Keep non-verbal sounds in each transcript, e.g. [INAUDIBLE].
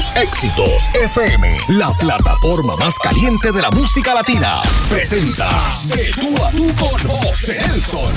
Tus éxitos FM, la plataforma más caliente de la música latina, presenta De tú a José Nelson.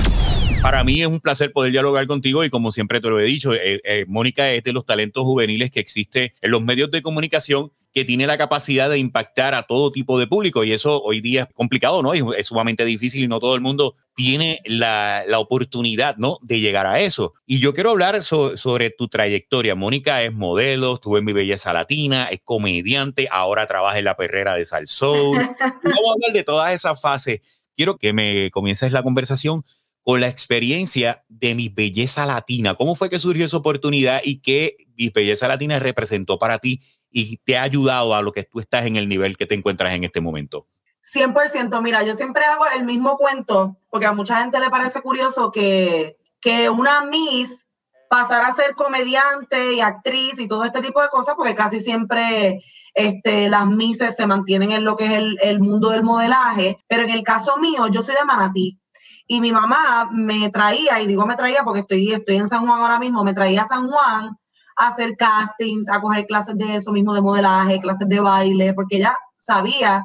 Para mí es un placer poder dialogar contigo y como siempre te lo he dicho, eh, eh, Mónica es de los talentos juveniles que existe en los medios de comunicación que tiene la capacidad de impactar a todo tipo de público y eso hoy día es complicado, ¿no? Es, sumamente difícil y no todo el mundo tiene la, la oportunidad, ¿no? De llegar a eso. Y yo quiero hablar sobre tu trayectoria. Mónica es modelo, estuvo en Mi Belleza Latina, es comediante, ahora trabaja en la perrera de Salsoul. [LAUGHS] Vamos a hablar de todas esas fases. Quiero que me comiences la conversación con la experiencia de mi belleza latina. ¿Cómo fue que surgió esa oportunidad y qué mi belleza latina representó para ti y te ha ayudado a lo que tú estás en el nivel que te encuentras en este momento? 100%, mira, yo siempre hago el mismo cuento, porque a mucha gente le parece curioso que, que una Miss pasara a ser comediante y actriz y todo este tipo de cosas, porque casi siempre este, las Misses se mantienen en lo que es el, el mundo del modelaje, pero en el caso mío, yo soy de Manatí, y mi mamá me traía, y digo me traía porque estoy, estoy en San Juan ahora mismo, me traía a San Juan hacer castings, a coger clases de eso mismo, de modelaje, clases de baile, porque ella sabía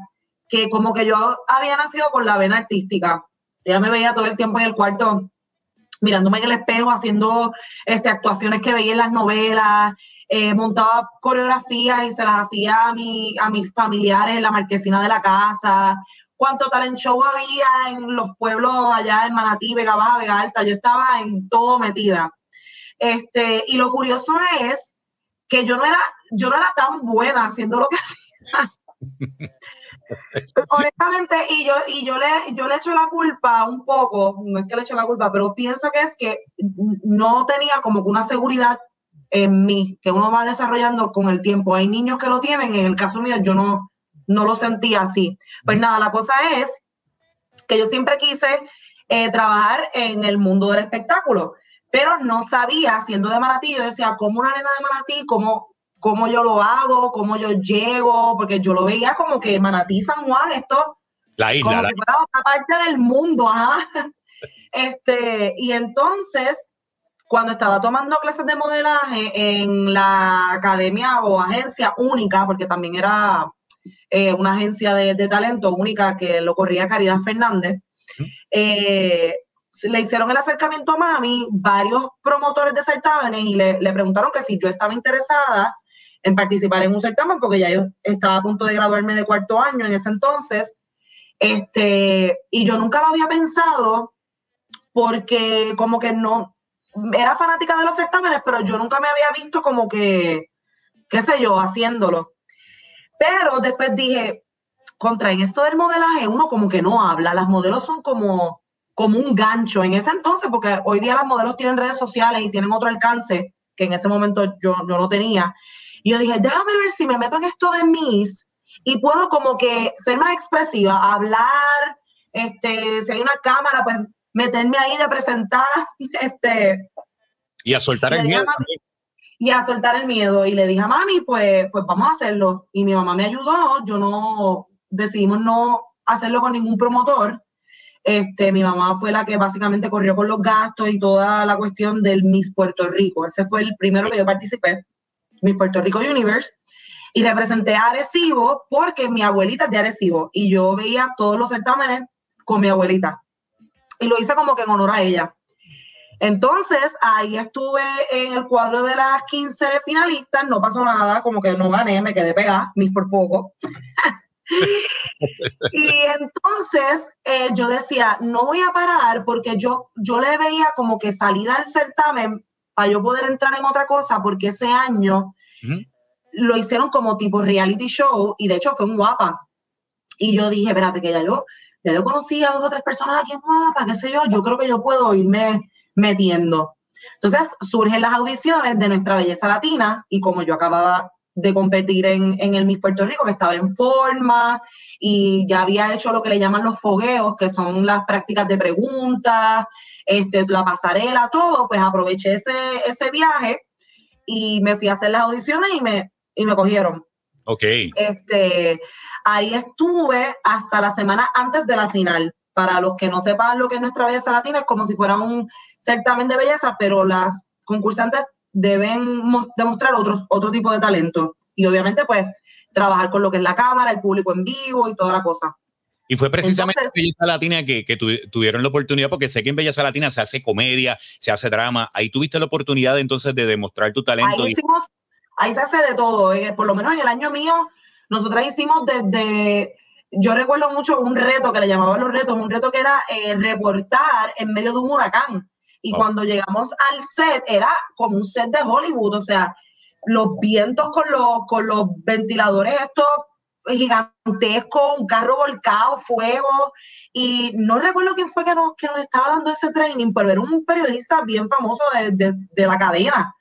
que como que yo había nacido con la vena artística. Ella me veía todo el tiempo en el cuarto mirándome en el espejo, haciendo este, actuaciones que veía en las novelas, eh, montaba coreografías y se las hacía a, mi, a mis familiares en la marquesina de la casa, cuánto talent show había en los pueblos allá en Manatí, Vega Baja, Vega Alta. Yo estaba en todo metida. Este, y lo curioso es que yo no era, yo no era tan buena haciendo lo que [LAUGHS] hacía. Honestamente, y yo, y yo le, yo le echo la culpa un poco, no es que le echo la culpa, pero pienso que es que no tenía como que una seguridad en mí, que uno va desarrollando con el tiempo. Hay niños que lo tienen, en el caso mío yo no, no lo sentía así. Pues nada, la cosa es que yo siempre quise eh, trabajar en el mundo del espectáculo, pero no sabía, siendo de Manatí, yo decía, ¿cómo una nena de Manatí? ¿Cómo, cómo yo lo hago? ¿Cómo yo llego? Porque yo lo veía como que Manatí, San Juan, esto... La isla. Como fuera otra parte del mundo, ajá. [LAUGHS] Este, y entonces, cuando estaba tomando clases de modelaje en la academia o agencia única, porque también era eh, una agencia de, talento única que lo corría Caridad Fernández. Eh, le hicieron el acercamiento a Mami, varios promotores de certámenes y le, preguntaron que si yo estaba interesada en participar en un certamen, porque ya yo estaba a punto de graduarme de cuarto año en ese entonces. Este, y yo nunca lo había pensado porque como que no, era fanática de los certámenes, pero yo nunca me había visto como que, qué sé yo, haciéndolo. Pero después dije, contra en esto del modelaje, uno como que no habla, las modelos son como, como un gancho en ese entonces, porque hoy día las modelos tienen redes sociales y tienen otro alcance que en ese momento yo, yo no tenía. Y yo dije, déjame ver si me meto en esto de Miss y puedo como que ser más expresiva, hablar, este, si hay una cámara, pues meterme ahí de presentar, [LAUGHS] este... Y a soltar el miedo y a soltar el miedo. Y le dije a mami, pues, pues vamos a hacerlo. Y mi mamá me ayudó, yo no, decidimos no hacerlo con ningún promotor. Este, mi mamá fue la que básicamente corrió con los gastos y toda la cuestión del Miss Puerto Rico. Ese fue el primero que yo participé, Miss Puerto Rico Universe. Y representé a Arecibo porque mi abuelita es de Arecibo y yo veía todos los certámenes con mi abuelita. Y lo hice como que en honor a ella. Entonces, ahí estuve en el cuadro de las 15 finalistas, no pasó nada, como que no gané, me quedé pegada, mis por poco. [LAUGHS] [LAUGHS] y entonces eh, yo decía, no voy a parar porque yo, yo le veía como que salida al certamen para yo poder entrar en otra cosa, porque ese año lo hicieron como tipo reality show y de hecho fue un guapa. Y yo dije, espérate, que ya yo, ya yo conocí a dos o tres personas aquí en guapa, qué sé yo, yo creo que yo puedo irme metiendo. Entonces surgen las audiciones de nuestra belleza latina y como yo acababa de competir en, en, el Miss Puerto Rico, que estaba en forma y ya había hecho lo que le llaman los fogueos, que son las prácticas de preguntas, este, la pasarela, todo, pues aproveché ese, ese viaje y me fui a hacer las audiciones y me, y me cogieron. Ok. Este, ahí estuve hasta la semana antes de la final. Para los que no sepan lo que es nuestra belleza latina, es como si fuera un certamen de belleza, pero las concursantes deben demostrar otro, otro tipo de talento. y obviamente pues trabajar con lo que es la cámara, el público en vivo y toda la cosa. Y fue precisamente en Belleza Latina que, que tuvieron la oportunidad, porque sé que en Belleza Latina se hace comedia, se hace drama. Ahí tuviste la oportunidad entonces de demostrar tu talento. Ahí, hicimos, ahí se hace de todo. Eh, por lo menos en el año mío, nosotras hicimos desde. Yo recuerdo mucho un reto que le llamaban los retos, un reto que era eh, reportar en medio de un huracán. Y cuando llegamos al set, era como un set de Hollywood, o sea, los vientos con los, con los ventiladores estos gigantesco, un carro volcado, fuego, y no recuerdo quién fue que nos, que nos estaba dando ese training, pero era un periodista bien famoso de, de, la cadena.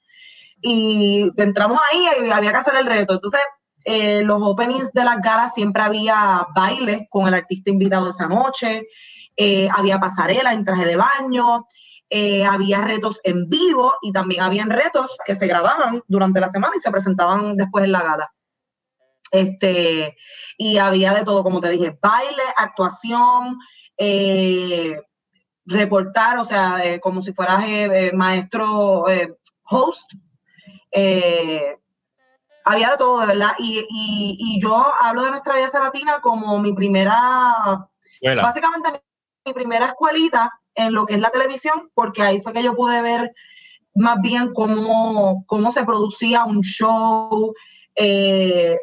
Y entramos ahí y había que hacer el reto. Entonces, eh, los openings de las galas siempre había bailes con el artista invitado esa noche, eh, había pasarela en traje de baño, eh, había retos en vivo y también habían retos que se grababan durante la semana y se presentaban después en la gala. Este, y había de todo, como te dije, baile, actuación, eh, reportar, o sea, eh, como si fueras maestro, host. había de todo, de verdad. Y, y, yo hablo de nuestra vida latina como mi primera, básicamente mi primera escuelita en lo que es la televisión, porque ahí fue que yo pude ver más bien cómo, cómo se producía un show, eh,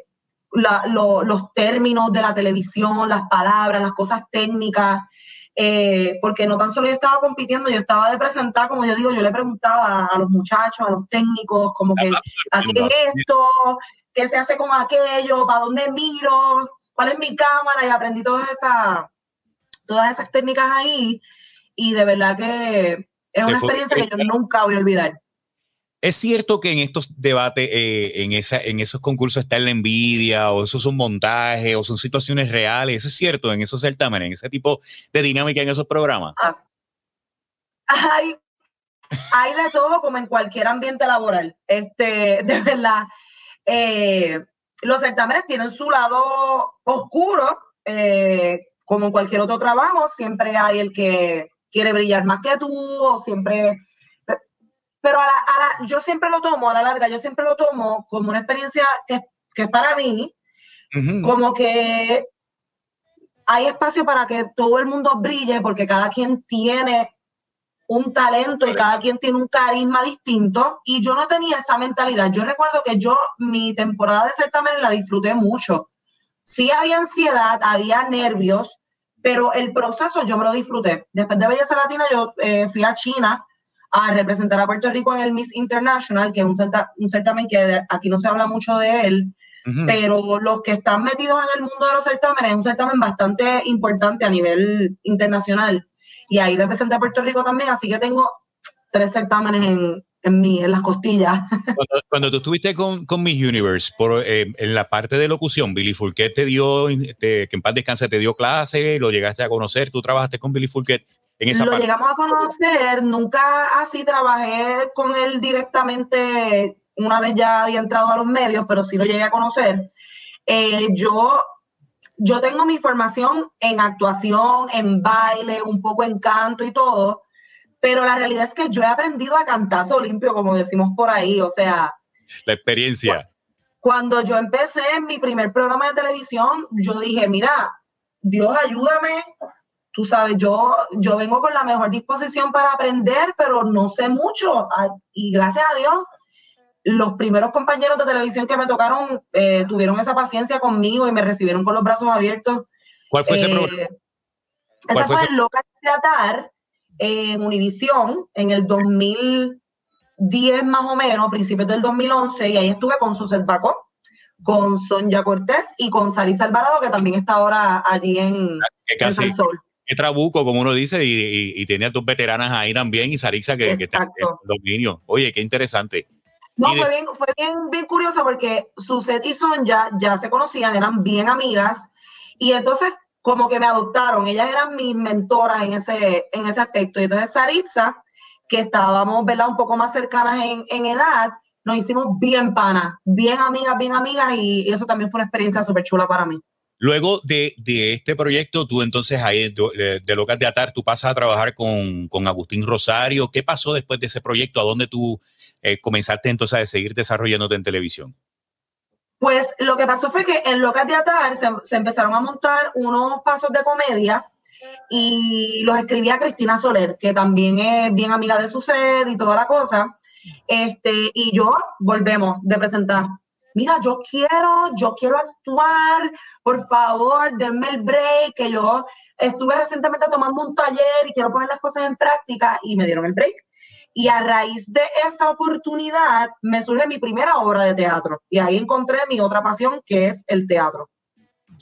los términos de la televisión, las palabras, las cosas técnicas, eh, porque no tan solo yo estaba compitiendo, yo estaba de presentar, como yo digo, yo le preguntaba a los muchachos, a los técnicos, como que, ¿a qué es esto? ¿Qué se hace con aquello? ¿Para dónde miro? ¿Cuál es mi cámara? Y aprendí todas esas, todas esas técnicas ahí. Y de verdad que es una experiencia que yo nunca voy a olvidar. Es cierto que en estos debates, eh, en, esa, en esos concursos está la envidia, o esos son montajes, o son situaciones reales. Eso es cierto en esos certámenes, en ese tipo de dinámica en esos programas. Ah. Hay, hay de todo, como en cualquier ambiente laboral. Este, [LAUGHS] de verdad. Eh, los certámenes tienen su lado oscuro, eh, como en cualquier otro trabajo. Siempre hay el que quiere brillar más que tú, o siempre pero a la, yo siempre lo tomo, a la larga, yo siempre lo tomo como una experiencia que, que para mí, como que hay espacio para que todo el mundo brille, porque cada quien tiene un talento y cada quien tiene un carisma distinto. Y yo no tenía esa mentalidad. Yo recuerdo que yo mi temporada de certamen la disfruté mucho. Sí había ansiedad, había nervios, pero el proceso yo me lo disfruté. Después de Belleza Latina yo eh, fui a China a representar a Puerto Rico en el Miss International, que es un, certamen que aquí no se habla mucho de él, pero los que están metidos en el mundo de los certámenes es un certamen bastante importante a nivel internacional. Y ahí representé a Puerto Rico también, así que tengo tres certámenes en, en, mí, en las costillas. [LAUGHS] Cuando, tú estuviste con, con Miss Universe, por, eh, en la parte de locución, Billy Fulquet te dio, que en paz descanse, te dio clase, lo llegaste a conocer, tú trabajaste con Billy Fulquet lo llegamos a conocer, nunca así trabajé con él directamente una vez ya había entrado a los medios, pero sí lo llegué a conocer. Eh, yo, yo tengo mi formación en actuación, en baile, un poco en canto y todo, pero la realidad es que yo he aprendido a cantazo limpio, como decimos por ahí, o sea... La experiencia. Cuando yo empecé en mi primer programa de televisión, yo dije, mira, Dios ayúdame tú sabes, yo, yo vengo con la mejor disposición para aprender, pero no sé mucho. Y gracias a Dios, los primeros compañeros de televisión que me tocaron eh, tuvieron esa paciencia conmigo y me recibieron con los brazos abiertos. ¿Cuál fue ese eh, programa? Ese fue, el Loca de Atar en Univisión en el 2010 más o menos, principios del 2011, y ahí estuve con Suset Baco, con Sonia Cortés y con Sarita Alvarado, que también está ahora allí en, en San Sol qué trabuco, como uno dice, y, y, tenía dos veteranas ahí también, y Sarisa que, que está en dominio. Oye, qué interesante. No, fue, bien, fue bien, bien curioso porque Suset y Sonja ya se conocían, eran bien amigas, y entonces como que me adoptaron, ellas eran mis mentoras en ese, en ese aspecto. Y entonces Saritza, que estábamos ¿verdad? un poco más cercanas en, en edad, nos hicimos bien panas, bien amigas, bien amigas, y eso también fue una experiencia súper chula para mí. Luego de, este proyecto, tú entonces ahí de, de, Locas de Atar, tú pasas a trabajar con, Agustín Rosario. ¿Qué pasó después de ese proyecto? ¿A dónde tú eh, comenzaste entonces a seguir desarrollándote en televisión? Pues lo que pasó fue que en Locas de Atar se, se empezaron a montar unos pasos de comedia y los escribía Cristina Soler, que también es bien amiga de su sed y toda la cosa. Este, y yo volvemos de presentar. Mira, yo quiero, yo quiero actuar, por favor, denme el break, que yo estuve recientemente tomando un taller y quiero poner las cosas en práctica y me dieron el break. Y a raíz de esa oportunidad me surge mi primera obra de teatro y ahí encontré mi otra pasión que es el teatro.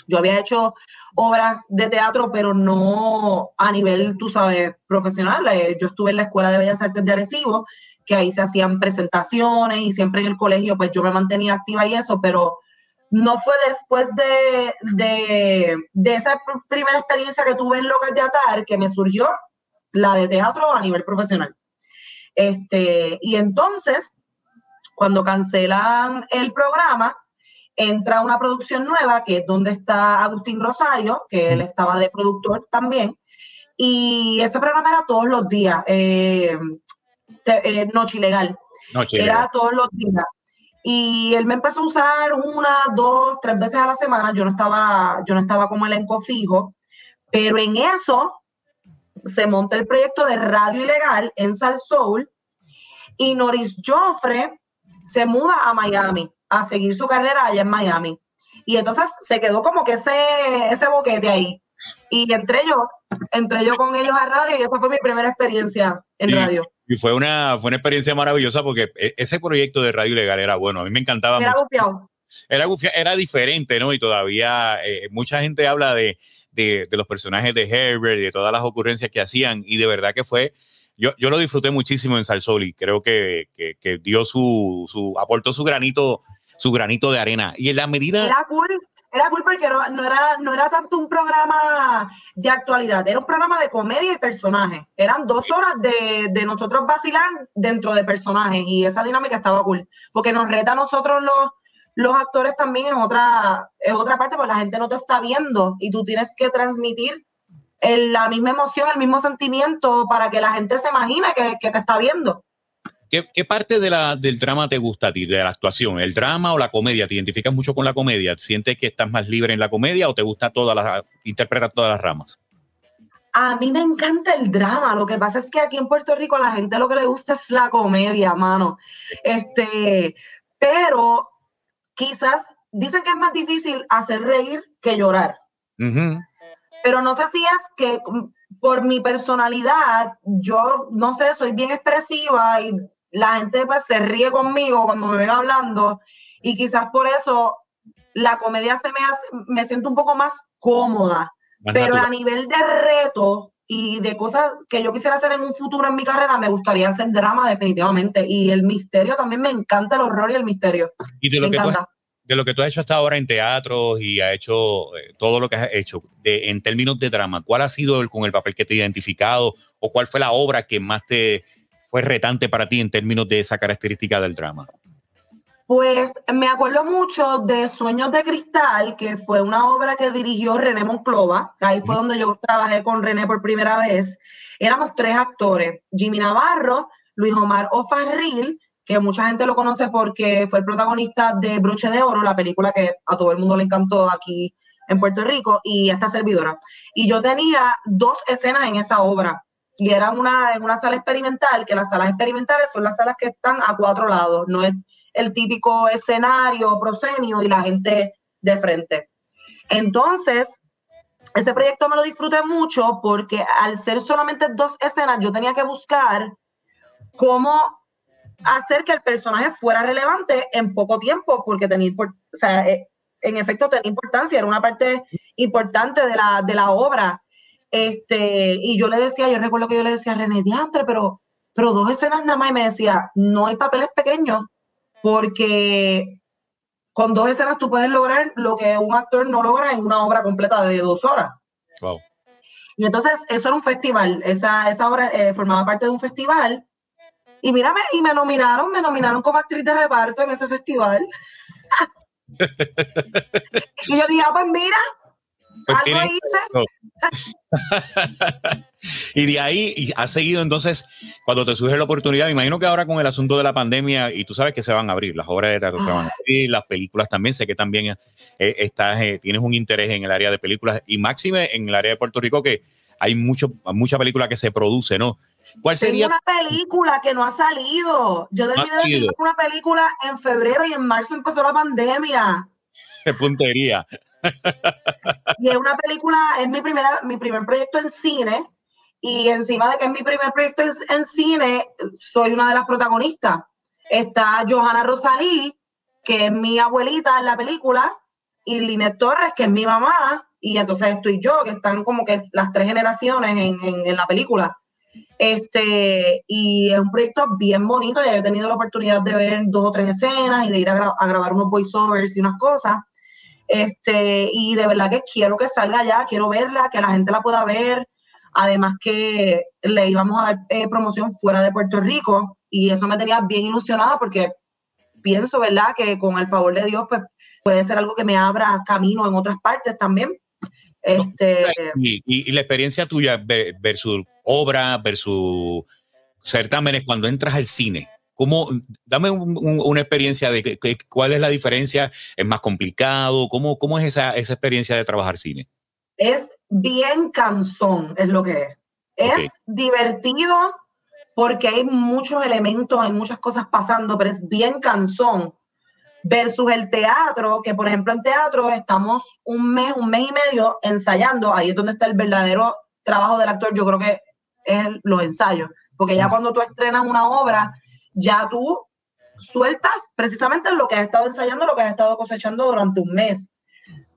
Yo había hecho obras de teatro, pero no a nivel, tú sabes, profesional. Eh, yo estuve en la Escuela de Bellas Artes de Arecibo, que ahí se hacían presentaciones y siempre en el colegio, pues yo me mantenía activa y eso, pero no fue después de, de, de esa primera experiencia que tuve en Locas de Atar que me surgió la de teatro a nivel profesional. Este, y entonces, cuando cancelan el programa, entra una producción nueva, que es donde está Agustín Rosario, que él estaba de productor también, y ese programa era todos los días, eh, eh, Noche Ilegal. era todos los días. Y él me empezó a usar una, dos, tres veces a la semana. Yo no estaba, yo no estaba como elenco fijo, pero en eso se monta el proyecto de Radio Ilegal en Sal Soul y Noris Joffre se muda a Miami a seguir su carrera allá en Miami. Y entonces se quedó como que ese, ese boquete ahí. Y entré yo, entré yo con ellos a radio y esa fue mi primera experiencia en radio. Y fue una, fue una experiencia maravillosa porque e, ese proyecto de Radio Ilegal era bueno, a mí me encantaba era mucho. Era, era diferente, ¿no? Y todavía eh, mucha gente habla de, de, los personajes de Herbert y de todas las ocurrencias que hacían. Y de verdad que fue, yo, yo lo disfruté muchísimo en Salsol y creo que, que, dio su, su, aportó su granito, su granito de arena. Y en la medida... Era cool, era cool porque no, era, no era tanto un programa de actualidad, era un programa de comedia y personajes. Eran dos horas de, de nosotros vacilar dentro de personajes y esa dinámica estaba cool, porque nos reta a nosotros los los actores también es otra, es otra parte, porque la gente no te está viendo y tú tienes que transmitir la misma emoción, el mismo sentimiento para que la gente se imagine que, te está viendo. ¿Qué, parte de la, del drama te gusta a ti, de la actuación? ¿El drama o la comedia? ¿Te identificas mucho con la comedia? ¿Sientes que estás más libre en la comedia o te gusta todas las, interpretar todas las ramas? A mí me encanta el drama. Lo que pasa es que aquí en Puerto Rico a la gente lo que le gusta es la comedia, mano. Este, pero quizás dicen que es más difícil hacer reír que llorar. Pero no sé si es que por mi personalidad, yo no sé, soy bien expresiva y la gente pues se ríe conmigo cuando me ven hablando y quizás por eso la comedia se me hace, me siento un poco más cómoda. pero a nivel de reto y de cosas que yo quisiera hacer en un futuro en mi carrera, me gustaría hacer drama definitivamente. Y el misterio también me encanta el horror y el misterio. Y de lo, que tú, has, de lo que tú has hecho hasta ahora en teatros y has hecho eh, todo lo que has hecho, de, en términos de drama, ¿cuál ha sido el, con el papel que te ha identificado o cuál fue la obra que más te fue retante para ti en términos de esa característica del drama? Pues me acuerdo mucho de Sueños de Cristal, que fue una obra que dirigió René Monclova. Ahí fue donde yo trabajé con René por primera vez. Éramos tres actores, Jimmy Navarro, Luis Omar Ofarril, que mucha gente lo conoce porque fue el protagonista de Broche de Oro, la película que a todo el mundo le encantó aquí en Puerto Rico, y esta servidora. Y yo tenía dos escenas en esa obra. Y era una, en una sala experimental, que las salas experimentales son las salas que están a cuatro lados, no es el típico escenario proscenio y la gente de frente. Entonces, ese proyecto me lo disfruté mucho porque al ser solamente dos escenas, yo tenía que buscar cómo hacer que el personaje fuera relevante en poco tiempo, porque tenía, o sea, eh, en efecto tenía importancia, era una parte importante de la, de la obra. Este, y yo le decía, yo recuerdo que yo le decía a René Diantre, pero, pero dos escenas nada más, y me decía, no hay papeles pequeños, porque con dos escenas tú puedes lograr lo que un actor no logra en una obra completa de dos horas. Wow. Y entonces eso era un festival, esa, esa obra eh, formaba parte de un festival. Y mírame, y me nominaron, me nominaron como actriz de reparto en ese festival. [LAUGHS] y yo dije, ah, pues mira, Pues Algo hice. [LAUGHS] y de ahí y has seguido entonces, cuando te surge la oportunidad, me imagino que ahora con el asunto de la pandemia, y tú sabes que se van a abrir, las obras de teatro se van a abrir, las películas también, sé que también eh, estás, eh, tienes un interés en el área de películas, y máxime en el área de Puerto Rico, que hay mucho, mucha película que se produce, ¿no? ¿Cuál sería? Tengo una película que no ha salido. Yo terminé de una película en febrero y en marzo empezó la pandemia. [LAUGHS] Qué puntería. Y es una película, es mi, primera, mi primer proyecto en cine. Y encima de que es mi primer proyecto en, cine, soy una de las protagonistas. Está Johanna Rosalí, que es mi abuelita en la película, y Linet Torres, que es mi mamá, y entonces estoy yo, que están como que las tres generaciones en, en, la película. Este, y es un proyecto bien bonito, ya he tenido la oportunidad de ver dos o tres escenas y de ir a, a grabar unos voiceovers y unas cosas. Este, y de verdad que quiero que salga ya, quiero verla, que la gente la pueda ver. Además que le íbamos a dar eh, promoción fuera de Puerto Rico y eso me tenía bien ilusionada porque pienso, ¿verdad? Que con el favor de Dios, pues puede ser algo que me abra camino en otras partes también. Este, y, la experiencia tuya versus obra, versus certámenes, cuando entras al cine, ¿Cómo, dame una experiencia de cuál es la diferencia, es más complicado, cómo, cómo es esa, esa experiencia de trabajar cine. Es bien cansón, es lo que es. Es divertido porque hay muchos elementos, hay muchas cosas pasando, pero es bien cansón. Versus el teatro, que por ejemplo en teatro estamos un mes, un mes y medio ensayando, ahí es donde está el verdadero trabajo del actor, yo creo que es los ensayos, porque ya cuando tú estrenas una obra, ya tú sueltas precisamente lo que has estado ensayando, lo que has estado cosechando durante un mes.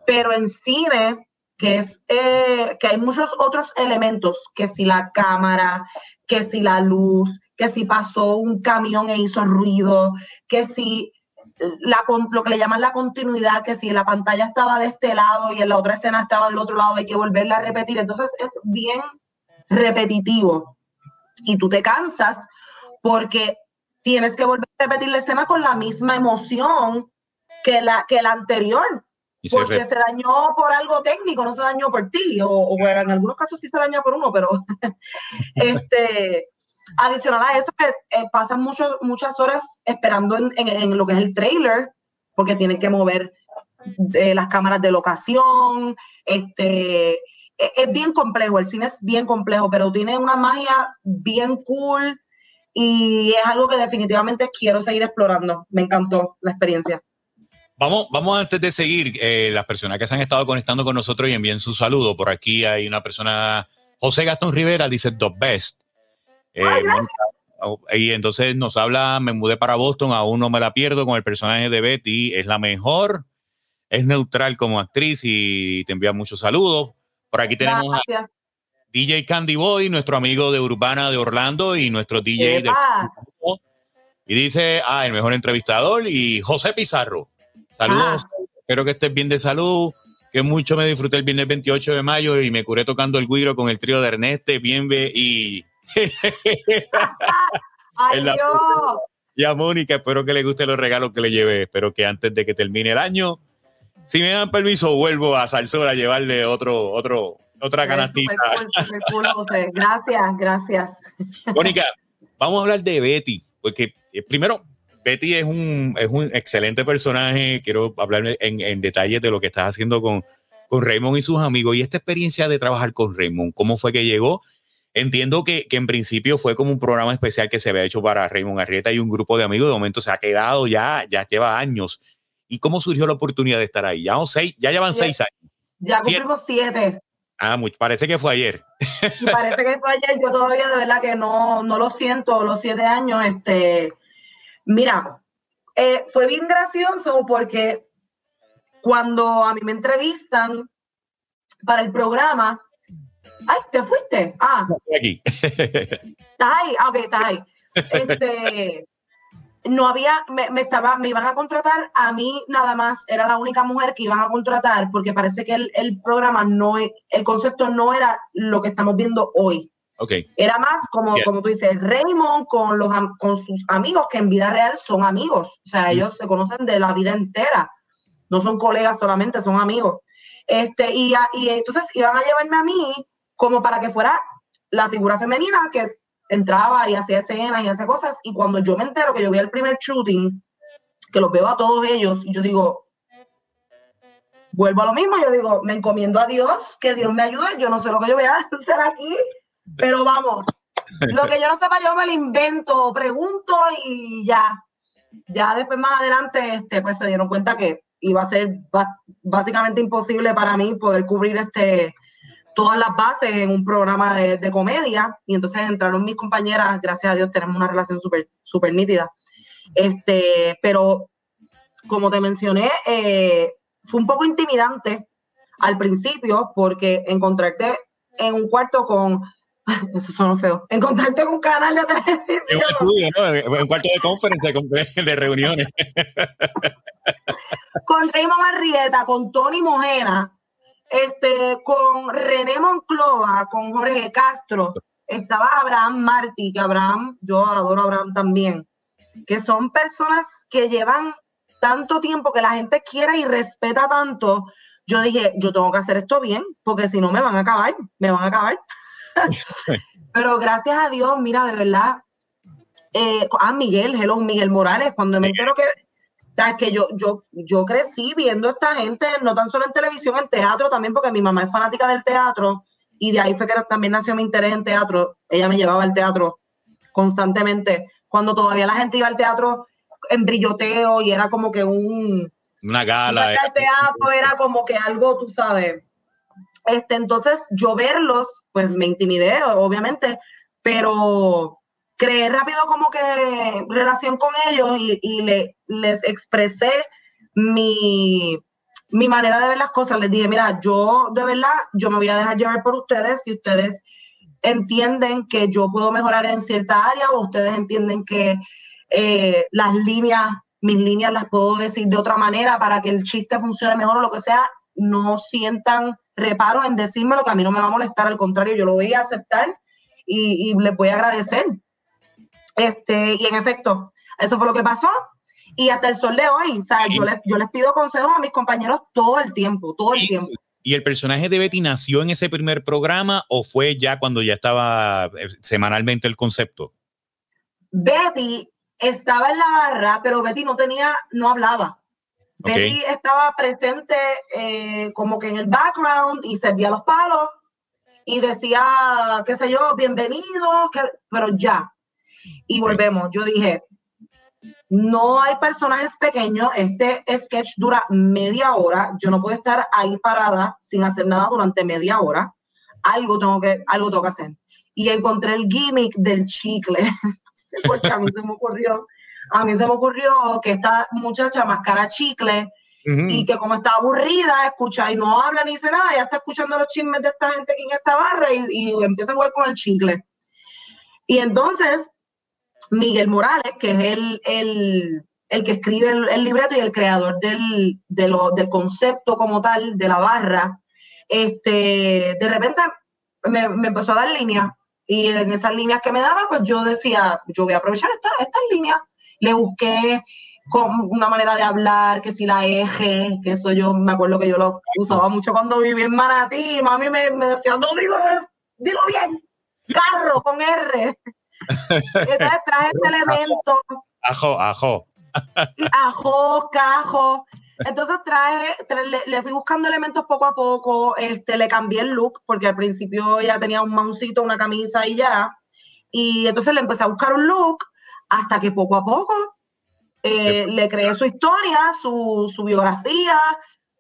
Pero en cine, que es eh, que hay muchos otros elementos, que si la cámara, que si la luz, que si pasó un camión e hizo ruido, que si la, lo que le llaman la continuidad, que si la pantalla estaba de este lado y en la otra escena estaba del otro lado, hay que volverla a repetir. Entonces es bien repetitivo y tú te cansas porque tienes que volver a repetir la escena con la misma emoción que la, que la anterior. porque se, dañó por algo técnico, no se dañó por ti, o, en algunos casos sí se dañó por uno, pero [LAUGHS] este, adicional a eso que eh, pasan mucho, muchas horas esperando en, en, lo que es el trailer, porque tienen que mover eh, las cámaras de locación, este, e, es bien complejo, el cine es bien complejo, pero tiene una magia bien cool, y es algo que definitivamente quiero seguir explorando. Me encantó la experiencia. Vamos, vamos antes de seguir, eh, las personas que se han estado conectando con nosotros y envíen su saludo. Por aquí hay una persona, José Gastón Rivera, dice The Best. Eh, oh, y entonces nos habla, me mudé para Boston, aún no me la pierdo con el personaje de Betty, es la mejor, es neutral como actriz y te envía muchos saludos. Por aquí tenemos a DJ Candy Boy, nuestro amigo de Urbana de Orlando y nuestro DJ de... Y dice, ah, el mejor entrevistador y José Pizarro. Saludos, ah. espero que estés bien de salud, que mucho me disfruté el viernes 28 de mayo y me curé tocando el guiro con el trío de Erneste, bien y... [LAUGHS] Ay, Dios. Y a Mónica, espero que le gusten los regalos que le llevé. Espero que antes de que termine el año, si me dan permiso, vuelvo a Salsora a llevarle otro, otro, otra canastita. gracias, gracias. Mónica, vamos a hablar de Betty, porque eh, primero, Betty es un, es un excelente personaje. Quiero hablar en, en detalles de lo que estás haciendo con, con Raymond y sus amigos. Y esta experiencia de trabajar con Raymond, ¿cómo fue que llegó? Entiendo que, que, en principio fue como un programa especial que se había hecho para Raymond Arrieta y un grupo de amigos. De momento se ha quedado ya, ya lleva años. ¿Y cómo surgió la oportunidad de estar ahí? Ya, seis, ya llevan seis años. Ya cumplimos siete. Ah, parece que fue ayer. parece que fue ayer. Yo todavía de verdad que no, no lo siento, los siete años. Este, mira, eh, fue bien gracioso porque cuando a mí me entrevistan para el programa, ay, te fuiste. Ah, estoy aquí. Estás ahí, ah, ok, estás ahí. [LAUGHS] Este, no había, me, estaba, me iban a contratar a mí nada más, era la única mujer que iban a contratar porque parece que el, programa no, el concepto no era lo que estamos viendo hoy. Okay. Era más como, como tú dices, Raymond con, los, con sus amigos que en vida real son amigos, o sea, ellos se conocen de la vida entera, no son colegas solamente, son amigos. Este, y, y entonces iban a llevarme a mí como para que fuera la figura femenina que entraba y hacía escenas y hacía cosas. Y cuando yo me entero que yo vi el primer shooting, que los veo a todos ellos, yo digo, vuelvo a lo mismo, yo digo, me encomiendo a Dios, que Dios me ayude, yo no sé lo que yo voy a [LAUGHS] hacer aquí, pero vamos, lo que yo no sepa yo me lo invento, pregunto y ya. Ya después más adelante, este, pues se dieron cuenta que iba a ser básicamente imposible para mí poder cubrir este, todas las bases en un programa de, comedia y entonces entraron mis compañeras, gracias a Dios tenemos una relación súper super nítida. Este, pero como te mencioné, eh, fue un poco intimidante al principio porque encontrarte en un cuarto con [LAUGHS] eso suena feo. Encontrarte en un canal de televisión. En un cuarto de conferencia, de reuniones. con Raymond Arrieta, con Tony Mojena, este, con René Monclova, con Jorge Castro, estaba Abraham Martí, que Abraham, yo adoro a Abraham también, que son personas que llevan tanto tiempo que la gente quiere y respeta tanto. Yo dije, yo tengo que hacer esto bien, porque si no me van a acabar, me van a acabar. [LAUGHS] Pero gracias a Dios, mira, de verdad, eh, ah, Miguel, hello, Miguel Morales, cuando me entero que, que yo, yo, yo crecí viendo a esta gente, no tan solo en televisión, en teatro también, porque mi mamá es fanática del teatro, y de ahí fue que también nació mi interés en teatro. Ella me llevaba al teatro constantemente. Cuando todavía la gente iba al teatro en brilloteo y era como que un... Una gala. El teatro era como que algo, tú sabes, este, entonces, yo verlos, pues me intimidé, obviamente, pero creé rápido como que relación con ellos y, le, les expresé mi, mi manera de ver las cosas. Les dije, mira, yo de verdad, yo me voy a dejar llevar por ustedes si ustedes entienden que yo puedo mejorar en cierta área o ustedes entienden que eh, las líneas, mis líneas las puedo decir de otra manera para que el chiste funcione mejor o lo que sea, no sientan reparo en decirme lo que a mí no me va a molestar, al contrario, yo lo voy a aceptar y, y les voy a agradecer. Este, y en efecto, eso fue lo que pasó. Y hasta el sol de hoy, o sea, yo les, yo les pido consejos a mis compañeros todo el tiempo, todo el tiempo. ¿Y el personaje de Betty nació en ese primer programa o fue ya cuando ya estaba eh, semanalmente el concepto? Betty estaba en la barra, pero Betty no tenía, no hablaba. Betty estaba presente eh, como que en el background y servía los palos y decía, qué sé yo, bienvenido, pero ya. Y volvemos, yo dije, no hay personajes pequeños, este sketch dura media hora, yo no puedo estar ahí parada sin hacer nada durante media hora, algo tengo que, algo tengo que hacer. Y encontré el gimmick del chicle, [LAUGHS] no sé por qué a mí se me ocurrió. A mí se me ocurrió que esta muchacha mascara chicle y que como está aburrida, escucha y no habla ni dice nada, ya está escuchando los chismes de esta gente aquí en esta barra y, empieza a jugar con el chicle. Y entonces, Miguel Morales, que es el, el, que escribe el, libreto y el creador del, del concepto como tal, de la barra, este, de repente me, empezó a dar líneas. Y en esas líneas que me daba, pues yo decía, yo voy a aprovechar estas esta líneas. Le busqué con una manera de hablar, que si la eje, que eso yo me acuerdo que yo lo usaba mucho cuando viví en Manatí, mami me, me decía, no digo, digo bien, carro con R. Entonces traje ese elemento. Ajo, ajo. Ajo, cajo. Entonces traje, le, fui buscando elementos poco a poco, este, le cambié el look, porque al principio ya tenía un mauncito, una camisa y ya. Y entonces le empecé a buscar un look hasta que poco a poco eh, le creé su historia, su, biografía,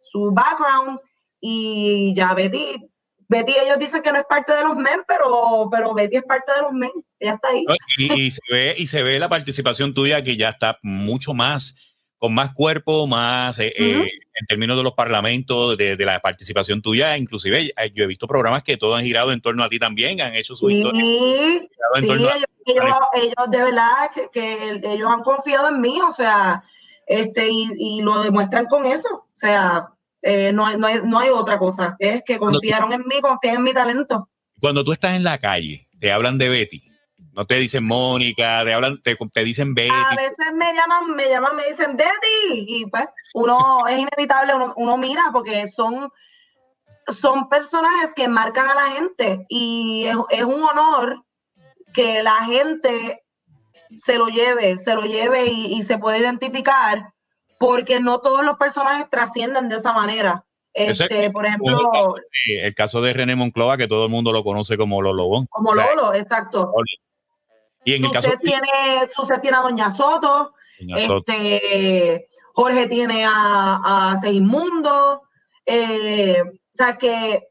su background y ya Betty, Betty ellos dicen que no es parte de los men, pero, pero Betty es parte de los men, ella está ahí. Y, se ve, y se ve la participación tuya que ya está mucho más con más cuerpo, más eh, eh, en términos de los parlamentos, de, la participación tuya, inclusive yo he visto programas que todos han girado en torno a ti también, han hecho su historia. Sí, ellos, de verdad que, ellos han confiado en mí, o sea, este, y, lo demuestran con eso, o sea, eh, no, hay, no, hay, otra cosa, es que confiaron en mí, confían en mi talento. Cuando tú estás en la calle, te hablan de Betty, no te dicen Mónica, te hablan, te, te, dicen Betty. A veces me llaman, me llaman, me dicen Betty, y pues uno [LAUGHS] es inevitable, uno, mira, porque son son personajes que marcan a la gente y es, un honor que la gente se lo lleve, se lo lleve y, se puede identificar porque no todos los personajes trascienden de esa manera. Este, por ejemplo, el caso, de René Moncloa, que todo el mundo lo conoce como Lolo Como Lolo, exacto. Y en el caso tiene, tiene a Doña Soto, Este, Jorge tiene a, a Segismundo, eh, o sea que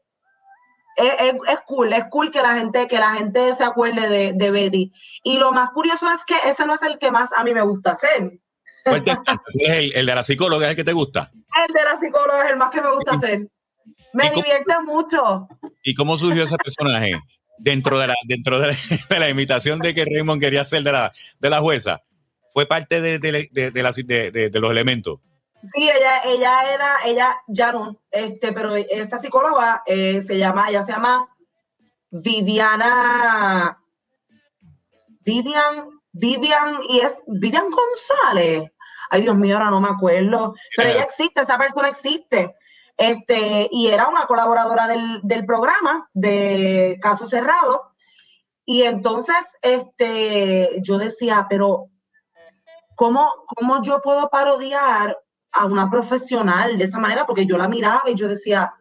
es, cool, es cool que la gente, que la gente se acuerde de, de, Betty. Y lo más curioso es que ese no es el que más a mí me gusta hacer. El, el, de la psicóloga es el que te gusta? El de la psicóloga es el más que me gusta hacer. Me divierte mucho. ¿Y cómo surgió ese personaje? Dentro de la, dentro [LAUGHS] de la, imitación de que Raymond quería hacer de la, de la jueza, fue parte de, de, de, de los elementos. Sí, ella, ella era, ella ya no, este, pero esa psicóloga eh, se llama, ella se llama Viviana, Vivian, Vivian, y es Vivian González. Ay, Dios mío, ahora no me acuerdo. Pero ella existe, esa persona existe. Este, y era una colaboradora del, del programa de Caso Cerrado. Y entonces, este, yo decía, pero ¿cómo, ¿cómo yo puedo parodiar a una profesional de esa manera, porque yo la miraba y yo decía,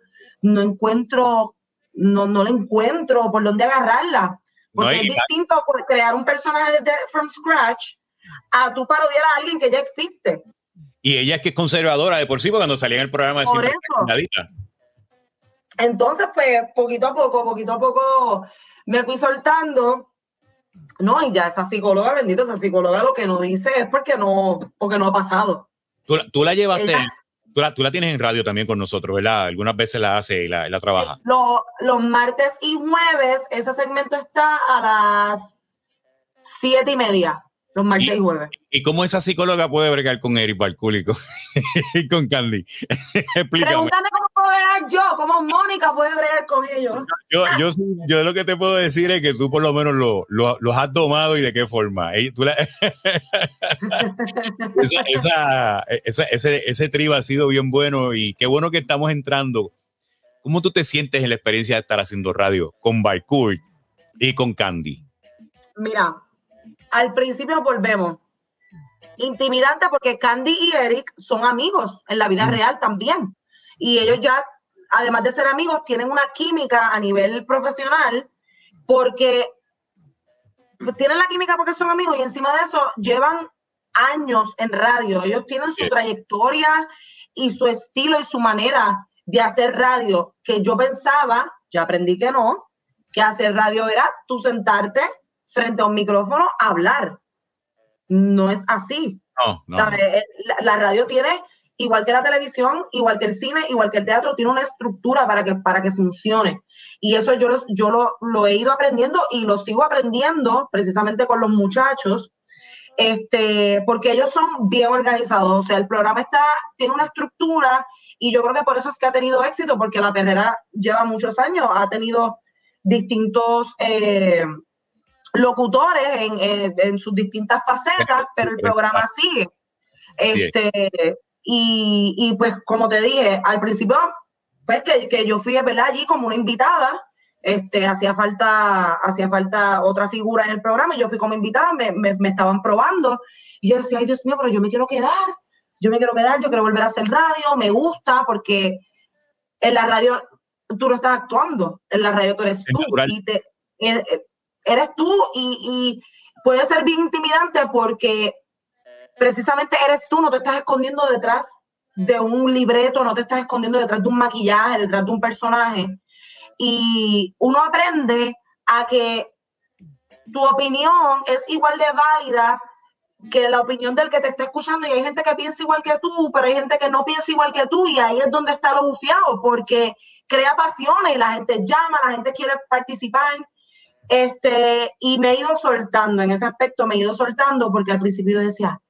no encuentro, no, no le encuentro por dónde agarrarla. Porque es distinto crear un personaje de, from scratch a tú parodiar a alguien que ya existe. Y ella es que es conservadora de por sí, porque cuando salía en el programa de por eso. Entonces, pues, poquito a poco, poquito a poco me fui soltando. No, y ya esa psicóloga, bendita, esa psicóloga lo que nos dice es porque no, porque no ha pasado. Tú, la llevaste, tú la, tú la, tienes en radio también con nosotros, ¿verdad? Algunas veces la hace y la, la trabaja. los martes y jueves, ese segmento está a las siete y media los martes y, jueves. ¿Y cómo esa psicóloga puede bregar con Eric Balcúlico [LAUGHS] y con Candy? [LAUGHS] Pregúntame cómo puedo bregar yo, cómo Mónica puede bregar con ellos. Yo, yo, yo, lo que te puedo decir es que tú por lo menos lo, lo, los has tomado y de qué forma. Tú [LAUGHS] esa, esa, ese, ese tribo ha sido bien bueno y qué bueno que estamos entrando. ¿Cómo tú te sientes en la experiencia de estar haciendo radio con Balcourt y con Candy? Mira, al principio volvemos. Intimidante porque Candy y Eric son amigos en la vida real también. Y ellos ya, además de ser amigos, tienen una química a nivel profesional porque tienen la química porque son amigos y encima de eso llevan años en radio. Ellos tienen su trayectoria y su estilo y su manera de hacer radio que yo pensaba, ya aprendí que no, que hacer radio era tú sentarte frente a un micrófono a hablar. No es así. La, radio tiene, igual que la televisión, igual que el cine, igual que el teatro, tiene una estructura para que, para que funcione. Y eso yo, yo lo, lo he ido aprendiendo y lo sigo aprendiendo precisamente con los muchachos, este, porque ellos son bien organizados. O sea, el programa está, tiene una estructura y yo creo que por eso es que ha tenido éxito, porque la perrera lleva muchos años, ha tenido distintos eh, locutores en, sus distintas facetas, pero el programa sigue. Este, y, pues como te dije, al principio, pues que, yo fui ¿verdad? allí como una invitada, este, hacía falta, hacía falta otra figura en el programa y yo fui como invitada, me, estaban probando y yo decía, ay Dios mío, pero yo me quiero quedar, yo me quiero quedar, yo quiero volver a hacer radio, me gusta porque en la radio tú no estás actuando, en la radio tú eres tú y te, eh, eres tú y, puede ser bien intimidante porque precisamente eres tú, no te estás escondiendo detrás de un libreto, no te estás escondiendo detrás de un maquillaje, detrás de un personaje. Y uno aprende a que tu opinión es igual de válida que la opinión del que te está escuchando y hay gente que piensa igual que tú, pero hay gente que no piensa igual que tú y ahí es donde está lo bufiado porque crea pasiones y la gente llama, la gente quiere participar este, y me he ido soltando, en ese aspecto me he ido soltando porque al principio decía,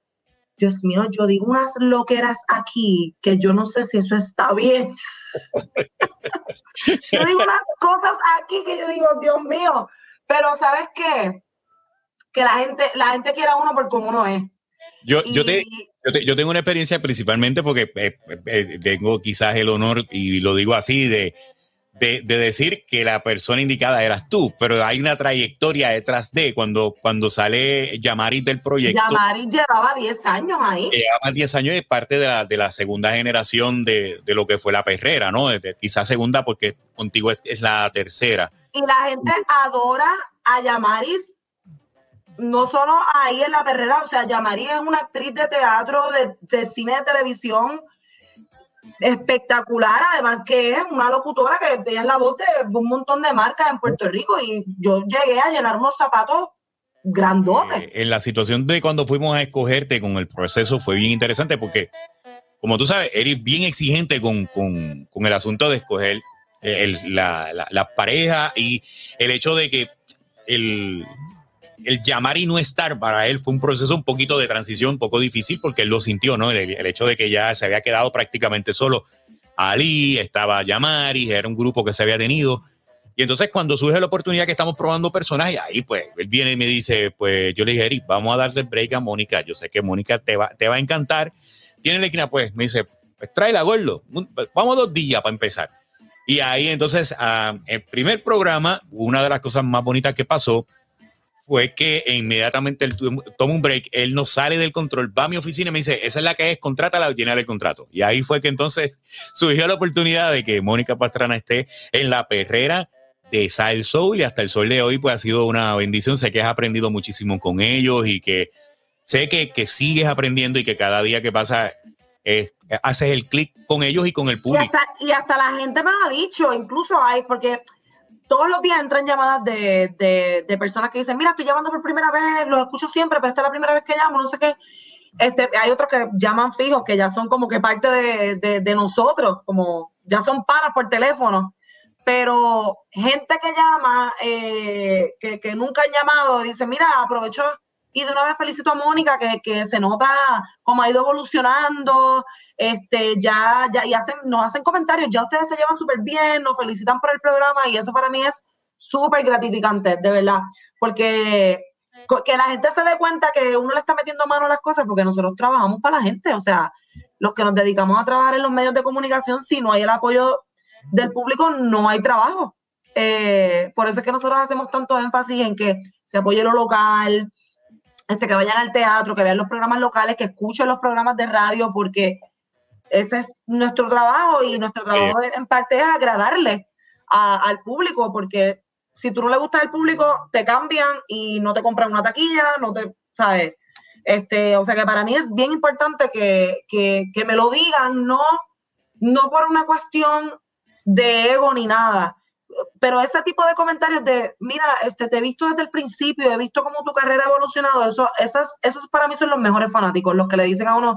Dios mío, yo digo unas loqueras aquí que yo no sé si eso está bien. [LAUGHS] yo digo unas cosas aquí que yo digo, Dios mío, pero ¿sabes qué? Que la gente, la gente quiere a uno por como uno es. Yo, yo, te, yo, tengo una experiencia principalmente porque eh, eh, tengo quizás el honor, y lo digo así, de de, decir que la persona indicada eras tú, pero hay una trayectoria detrás de cuando, cuando sale Yamaris del proyecto. Yamaris llevaba 10 años ahí. Llevaba 10 años y es parte de la, de la segunda generación de, de, lo que fue la perrera, ¿no? quizás segunda porque contigo es, es, la tercera. Y la gente adora a Yamaris, no solo ahí en la perrera, o sea, Yamaris es una actriz de teatro, de, de cine, de televisión espectacular, además que es una locutora que es la voz de un montón de marcas en Puerto Rico y yo llegué a llenar unos zapatos grandotes. Eh, en la situación de cuando fuimos a escogerte con el proceso fue bien interesante porque, como tú sabes, eres bien exigente con, con, con el asunto de escoger el, la, la, la pareja y el hecho de que el, el llamar y no estar para él fue un proceso un poquito de transición, un poco difícil porque él lo sintió, ¿no? El, hecho de que ya se había quedado prácticamente solo. Ali, estaba Yamari, era un grupo que se había tenido. Y entonces cuando surge la oportunidad que estamos probando personajes, ahí pues él viene y me dice, pues yo le dije, Eric, vamos a darle break a Mónica. Yo sé que Mónica te va, te va a encantar. Tiene la esquina, pues me dice, pues tráela, gordo. Vamos dos días para empezar. Y ahí entonces, uh, el primer programa, una de las cosas más bonitas que pasó fue que inmediatamente él toma un break, él no sale del control, va a mi oficina y me dice, esa es la que es, contrátala, llenar el contrato. Y ahí fue que entonces surgió la oportunidad de que Mónica Pastrana esté en la perrera de Sal Soul y hasta el sol de hoy pues ha sido una bendición. Sé que has aprendido muchísimo con ellos y que sé que, que sigues aprendiendo y que cada día que pasa haces el clic con ellos y con el público. Y hasta, y hasta la gente me lo ha dicho, incluso hay, porque todos los días entran llamadas de, de, personas que dicen, mira, estoy llamando por primera vez, los escucho siempre, pero esta es la primera vez que llamo, no sé qué. Este, hay otros que llaman fijos, que ya son como que parte de, de nosotros, como ya son panas por teléfono. Pero gente que llama, eh, que, que, nunca han llamado, dice, mira, aprovecho y de una vez felicito a Mónica, que, que se nota cómo ha ido evolucionando, este, ya, ya, y hacen, nos hacen comentarios, ya ustedes se llevan súper bien, nos felicitan por el programa y eso para mí es súper gratificante, de verdad, porque que la gente se dé cuenta que uno le está metiendo mano a las cosas porque nosotros trabajamos para la gente, o sea, los que nos dedicamos a trabajar en los medios de comunicación, si no hay el apoyo del público, no hay trabajo. Eh, por eso es que nosotros hacemos tanto énfasis en que se apoye lo local, este, que vayan al teatro, que vean los programas locales, que escuchen los programas de radio, porque ese es nuestro trabajo y nuestro trabajo en parte es agradarle al público, porque si tú no le gustas al público, te cambian y no te compran una taquilla, no te, ¿sabes? Este, o sea que para mí es bien importante que, que, que me lo digan, no, no por una cuestión de ego ni nada, pero ese tipo de comentarios de, mira, este, te he visto desde el principio, he visto cómo tu carrera ha evolucionado, eso, esas, esos para mí son los mejores fanáticos, los que le dicen a uno,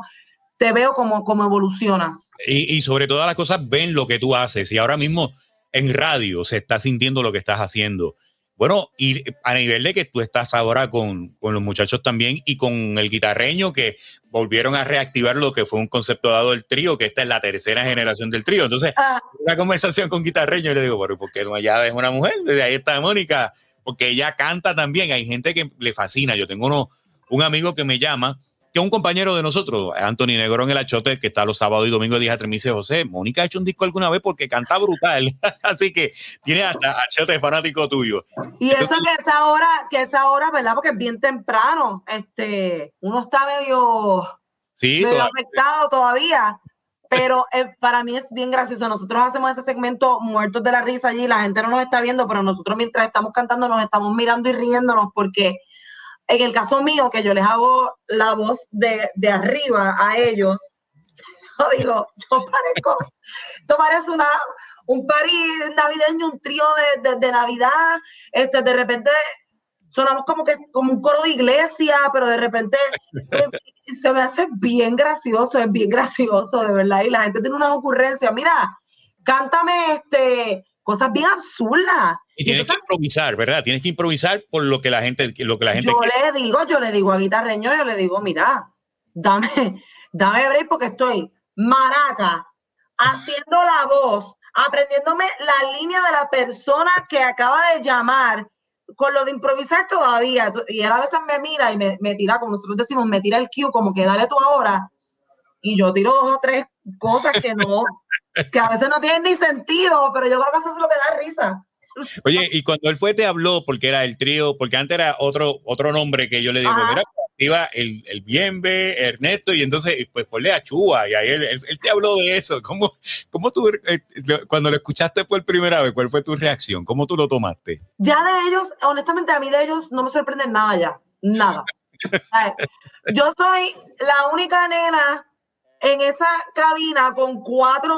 te veo como, como evolucionas. Y, y, sobre todas las cosas ven lo que tú haces y ahora mismo en radio se está sintiendo lo que estás haciendo. Bueno, y a nivel de que tú estás ahora con, con, los muchachos también y con el guitarreño que volvieron a reactivar lo que fue un concepto dado del trío, que esta es la tercera generación del trío. Entonces, ah. una conversación con guitarreño y le digo, ¿por qué no allá es una mujer? Desde ahí está Mónica, porque ella canta también. Hay gente que le fascina. Yo tengo uno, un amigo que me llama un compañero de nosotros, Anthony Negrón el Achote, que está los sábados y domingos, dije a me dice, José, Mónica ha hecho un disco alguna vez porque canta brutal. [LAUGHS] Así que tiene hasta Achote fanático tuyo. Y eso que esa hora, que esa hora, ¿verdad? Porque es bien temprano. Este, uno está medio, sí, afectado todavía. Pero eh, para mí es bien gracioso. Nosotros hacemos ese segmento muertos de la risa allí, la gente no nos está viendo, pero nosotros mientras estamos cantando nos estamos mirando y riéndonos porque en el caso mío, que yo les hago la voz de, de arriba a ellos, [LAUGHS] yo digo, yo parezco, esto parece una, un parís navideño, un trío de, de, Navidad, este, de repente sonamos como que como un coro de iglesia, pero de repente eh, se me hace bien gracioso, es bien [LAUGHS] gracioso, de verdad, y la gente tiene unas ocurrencias, mira, cántame este, cosas bien absurdas. Y tienes que improvisar, ¿verdad? Tienes que improvisar por lo que la gente, lo que la gente. Yo le digo, yo le digo a guitarreño, yo le digo, mira, dame, [LAUGHS] dame break porque estoy maraca, haciendo la voz, aprendiéndome la línea de la persona que acaba de llamar, con lo de improvisar todavía. Y él a veces me mira y me, me tira, como nosotros decimos, me tira el cue, como que dale tú ahora. Y yo tiro dos o tres cosas que no, que a veces no tienen ni sentido, pero yo creo que eso es lo que da risa. Oye, y cuando él fue, te habló, porque era el trío, porque antes era otro, otro nombre que yo le digo, mira, iba el, el Bienve, Ernesto, y entonces, pues ponle a Chua, y ahí él, él, te habló de eso. ¿Cómo, cómo tú, eh, cuando lo escuchaste por primera vez, cuál fue tu reacción? ¿Cómo tú lo tomaste? Ya de ellos, honestamente, a mí de ellos no me sorprende nada ya, nada. [LAUGHS] yo soy la única nena en esa cabina con cuatro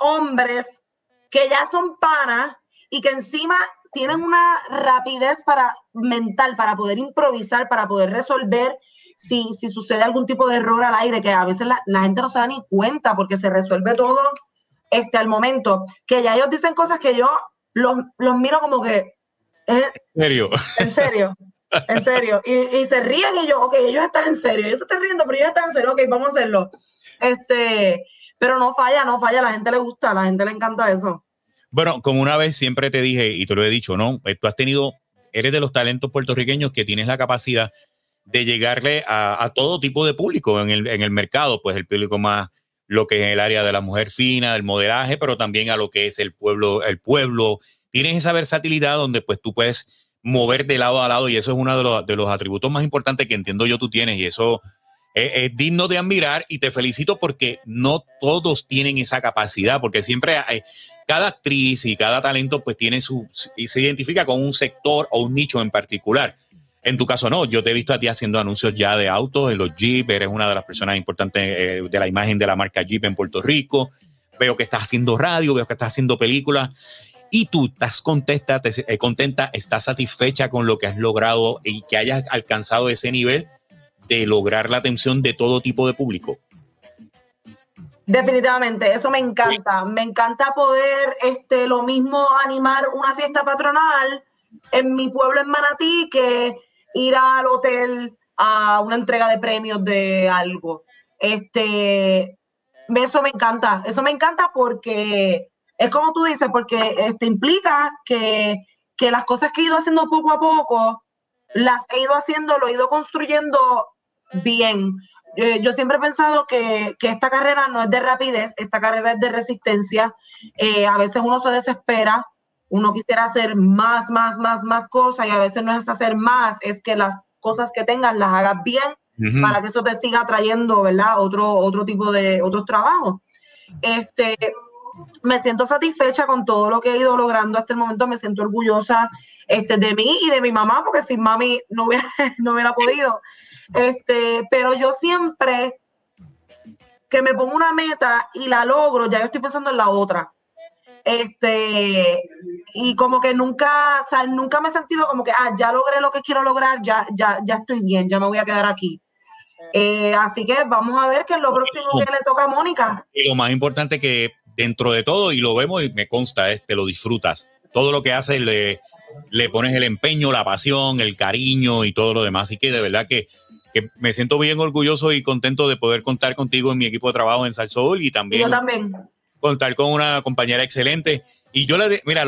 hombres que ya son panas y que encima tienen una rapidez para mental para poder improvisar, para poder resolver si, si sucede algún tipo de error al aire, que a veces la, gente no se da ni cuenta porque se resuelve todo este, al momento, que ya ellos dicen cosas que yo los, los miro como que... ¿En serio? En serio. En serio. Y, y, se ríen y yo, ok, ellos están en serio. Ellos se están riendo, pero ellos están en serio. Ok, vamos a hacerlo. Este, pero no falla, no falla. La gente le gusta, la gente le encanta eso. Bueno, como una vez siempre te dije, y te lo he dicho, ¿no? Eh, tú has tenido, eres de los talentos puertorriqueños que tienes la capacidad de llegarle a, todo tipo de público en el, en el mercado, pues el público más lo que es el área de la mujer fina, del modelaje, pero también a lo que es el pueblo, el pueblo. Tienes esa versatilidad donde pues tú puedes mover de lado a lado y eso es uno de los, atributos más importantes que entiendo yo tú tienes y eso es, digno de admirar y te felicito porque no todos tienen esa capacidad, porque siempre hay, cada actriz y cada talento pues tiene su, y se identifica con un sector o un nicho en particular. En tu caso no, yo te he visto a ti haciendo anuncios ya de autos, en los Jeep, eres una de las personas importantes eh, de la imagen de la marca Jeep en Puerto Rico, veo que estás haciendo radio, veo que estás haciendo películas y tú estás contenta, eh, contenta, estás satisfecha con lo que has logrado y que hayas alcanzado ese nivel de lograr la atención de todo tipo de público. Definitivamente, eso me encanta. Me encanta poder, este, lo mismo animar una fiesta patronal en mi pueblo en Manatí que ir al hotel a una entrega de premios de algo. Este, eso me encanta. Eso me encanta porque es como tú dices, porque este, implica que, que las cosas que he ido haciendo poco a poco, las he ido haciendo, lo he ido construyendo bien. Eh, yo siempre he pensado que, esta carrera no es de rapidez, esta carrera es de resistencia. Eh, a veces uno se desespera, uno quisiera hacer más, más, más, más cosas y a veces no es hacer más, es que las cosas que tengas las hagas bien para que eso te siga trayendo, ¿verdad? Otro, otro tipo de otros trabajos. Este, me siento satisfecha con todo lo que he ido logrando hasta el momento, me siento orgullosa este, de mí y de mi mamá, porque sin mami no hubiera, [LAUGHS] no hubiera podido. Este, pero yo siempre que me pongo una meta y la logro, ya yo estoy pensando en la otra. Este, y como que nunca, o sea, nunca me he sentido como que, ah, ya logré lo que quiero lograr, ya, ya, ya estoy bien, ya me voy a quedar aquí. Eh, así que vamos a ver qué es lo próximo que le toca a Mónica. Y lo más importante que dentro de todo, y lo vemos y me consta, es te lo disfrutas. Todo lo que haces le, le pones el empeño, la pasión, el cariño y todo lo demás. Así que de verdad que me siento bien orgulloso y contento de poder contar contigo en mi equipo de trabajo en Salsol y también, también. contar con una compañera excelente. Y yo le, mira,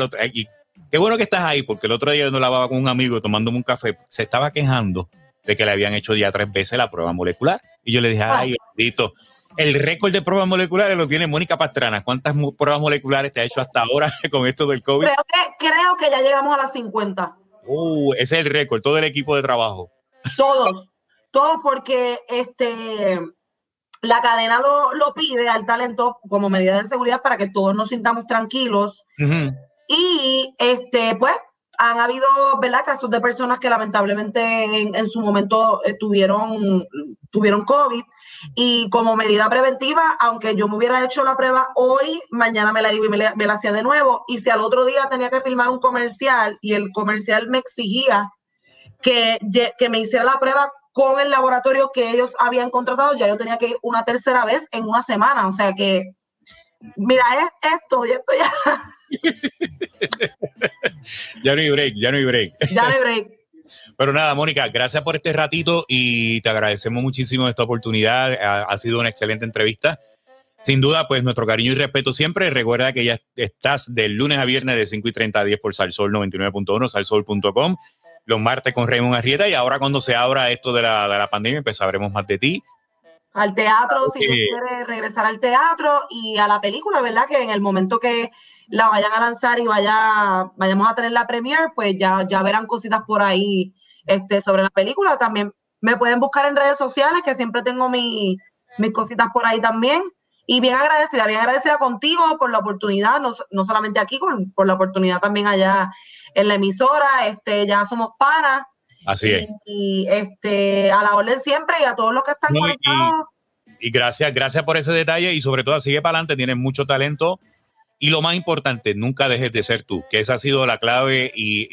qué bueno que estás ahí, porque el otro día yo no lavaba con un amigo tomándome un café, se estaba quejando de que le habían hecho ya tres veces la prueba molecular. Y yo le dije, ay, bendito, el récord de pruebas moleculares lo tiene Mónica Pastrana. ¿Cuántas pruebas moleculares te ha hecho hasta ahora [LAUGHS] con esto del COVID? Creo que, creo que ya llegamos a las 50. Uh, ese es el récord, todo el equipo de trabajo. Todos. Todo porque este, la cadena lo, pide al talento como medida de seguridad para que todos nos sintamos tranquilos. Y este, pues han habido ¿verdad? casos de personas que lamentablemente en, su momento eh, tuvieron, tuvieron COVID y como medida preventiva, aunque yo me hubiera hecho la prueba hoy, mañana me la iba y me la hacía de nuevo. Y si al otro día tenía que filmar un comercial y el comercial me exigía que, que me hiciera la prueba con el laboratorio que ellos habían contratado, ya yo tenía que ir una tercera vez en una semana. O sea que, mira, es esto y esto ya. [LAUGHS] [LAUGHS] ya no hay break, ya no hay break. Ya no hay break. [LAUGHS] Pero nada, Mónica, gracias por este ratito y te agradecemos muchísimo esta oportunidad. Ha, sido una excelente entrevista. Sin duda, pues nuestro cariño y respeto siempre. Recuerda que ya estás de lunes a viernes de 5 y 30 a 10 por Salsol 99.1, salsol.com los martes con Raymond Arrieta y ahora cuando se abra esto de la, de la pandemia, pues sabremos más de ti. al teatro, si quiere regresar al teatro y a la película, ¿verdad? Que en el momento que la vayan a lanzar y vaya, vayamos a tener la premiere, pues ya, ya verán cositas por ahí este, sobre la película. También me pueden buscar en redes sociales, que siempre tengo mis cositas por ahí también. Y bien agradecida, bien agradecida contigo por la oportunidad, no, no solamente aquí, por, la oportunidad también allá en la emisora. Este, ya somos panas. Así es. Y este, a la orden siempre y a todos los que están conectados. Y, gracias, gracias por ese detalle y sobre todo sigue para adelante, tienes mucho talento. Y lo más importante, nunca dejes de ser tú, que esa ha sido la clave. Y,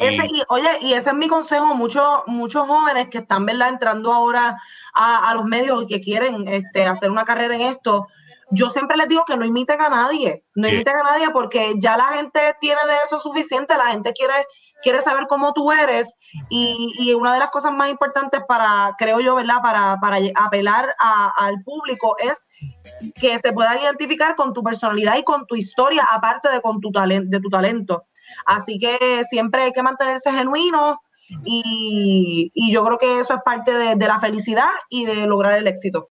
oye, y ese es mi consejo, muchos, muchos jóvenes que están ¿verdad? entrando ahora a, a, los medios y que quieren este, hacer una carrera en esto, yo siempre les digo que no imiten a nadie, no imiten a nadie porque ya la gente tiene de eso suficiente, la gente quiere, quiere saber cómo tú eres y, una de las cosas más importantes para, creo yo, ¿verdad? Para, para apelar al público es que se puedan identificar con tu personalidad y con tu historia, aparte de con tu, talento de tu talento. Así que siempre hay que mantenerse genuino y, yo creo que eso es parte de la felicidad y de lograr el éxito.